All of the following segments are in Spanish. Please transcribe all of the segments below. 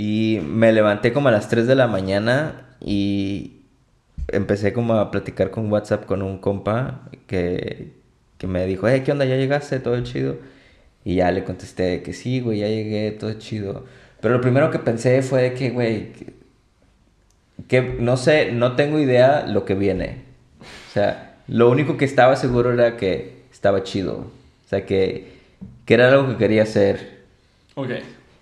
Y me levanté como a las 3 de la mañana y empecé como a platicar con WhatsApp con un compa que, que me dijo, hey, ¿qué onda? ¿Ya llegaste? Todo chido. Y ya le contesté que sí, güey, ya llegué, todo chido. Pero lo primero que pensé fue que, güey, que, no sé, no tengo idea lo que viene. O sea, lo único que estaba seguro era que estaba chido. O sea, que, que era algo que quería hacer. Ok.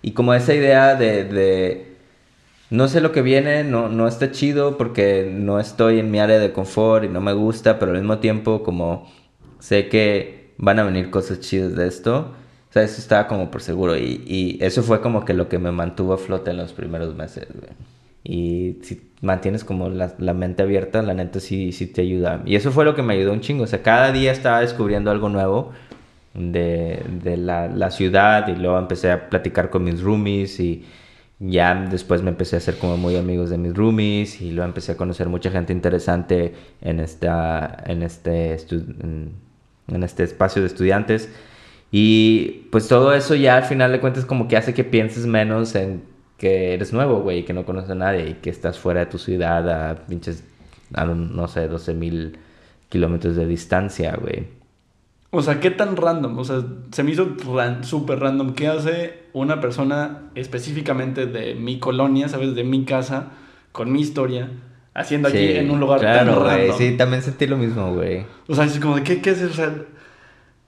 Y como esa idea de, de no sé lo que viene, no, no está chido porque no estoy en mi área de confort y no me gusta, pero al mismo tiempo como sé que van a venir cosas chidas de esto. O sea, eso estaba como por seguro y, y eso fue como que lo que me mantuvo a flote en los primeros meses, güey. Y si mantienes como la, la, mente abierta, la neta sí, sí te ayuda. Y eso fue lo que me ayudó un chingo. O sea, cada día estaba descubriendo algo nuevo de, de la, la, ciudad y luego empecé a platicar con mis roomies y ya después me empecé a hacer como muy amigos de mis roomies y luego empecé a conocer mucha gente interesante en, esta, en, este, en, en este espacio de estudiantes. Y pues todo eso ya al final de cuentas como que hace que pienses menos en que eres nuevo, güey, que no conoces a nadie y que estás fuera de tu ciudad a pinches, a, no sé, 12 mil kilómetros de distancia, güey. O sea, ¿qué tan random? O sea, se me hizo ran súper random. ¿Qué hace una persona específicamente de mi colonia, ¿sabes? De mi casa, con mi historia, haciendo sí, aquí en un lugar claro, tan güey. random? Sí, también sentí lo mismo, güey. O sea, es como de, ¿qué, qué haces? O sea,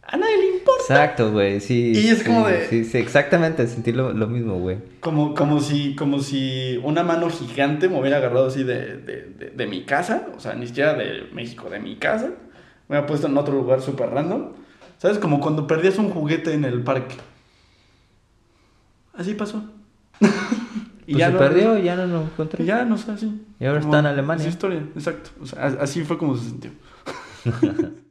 a nadie le importa. Exacto, güey, sí. Y es sí, como de- Sí, sí, exactamente, sentí lo, lo mismo, güey. Como, como, si, como si una mano gigante me hubiera agarrado así de, de, de, de mi casa, o sea, ni siquiera de México, de mi casa, me hubiera puesto en otro lugar súper random. ¿Sabes? Como cuando perdías un juguete en el parque. Así pasó. Y pues se no- perdió y ya no lo encontré. Ya, no sé, así. Y ahora Como está en Alemania. Esa historia, exacto. O sea, así fue como se sintió.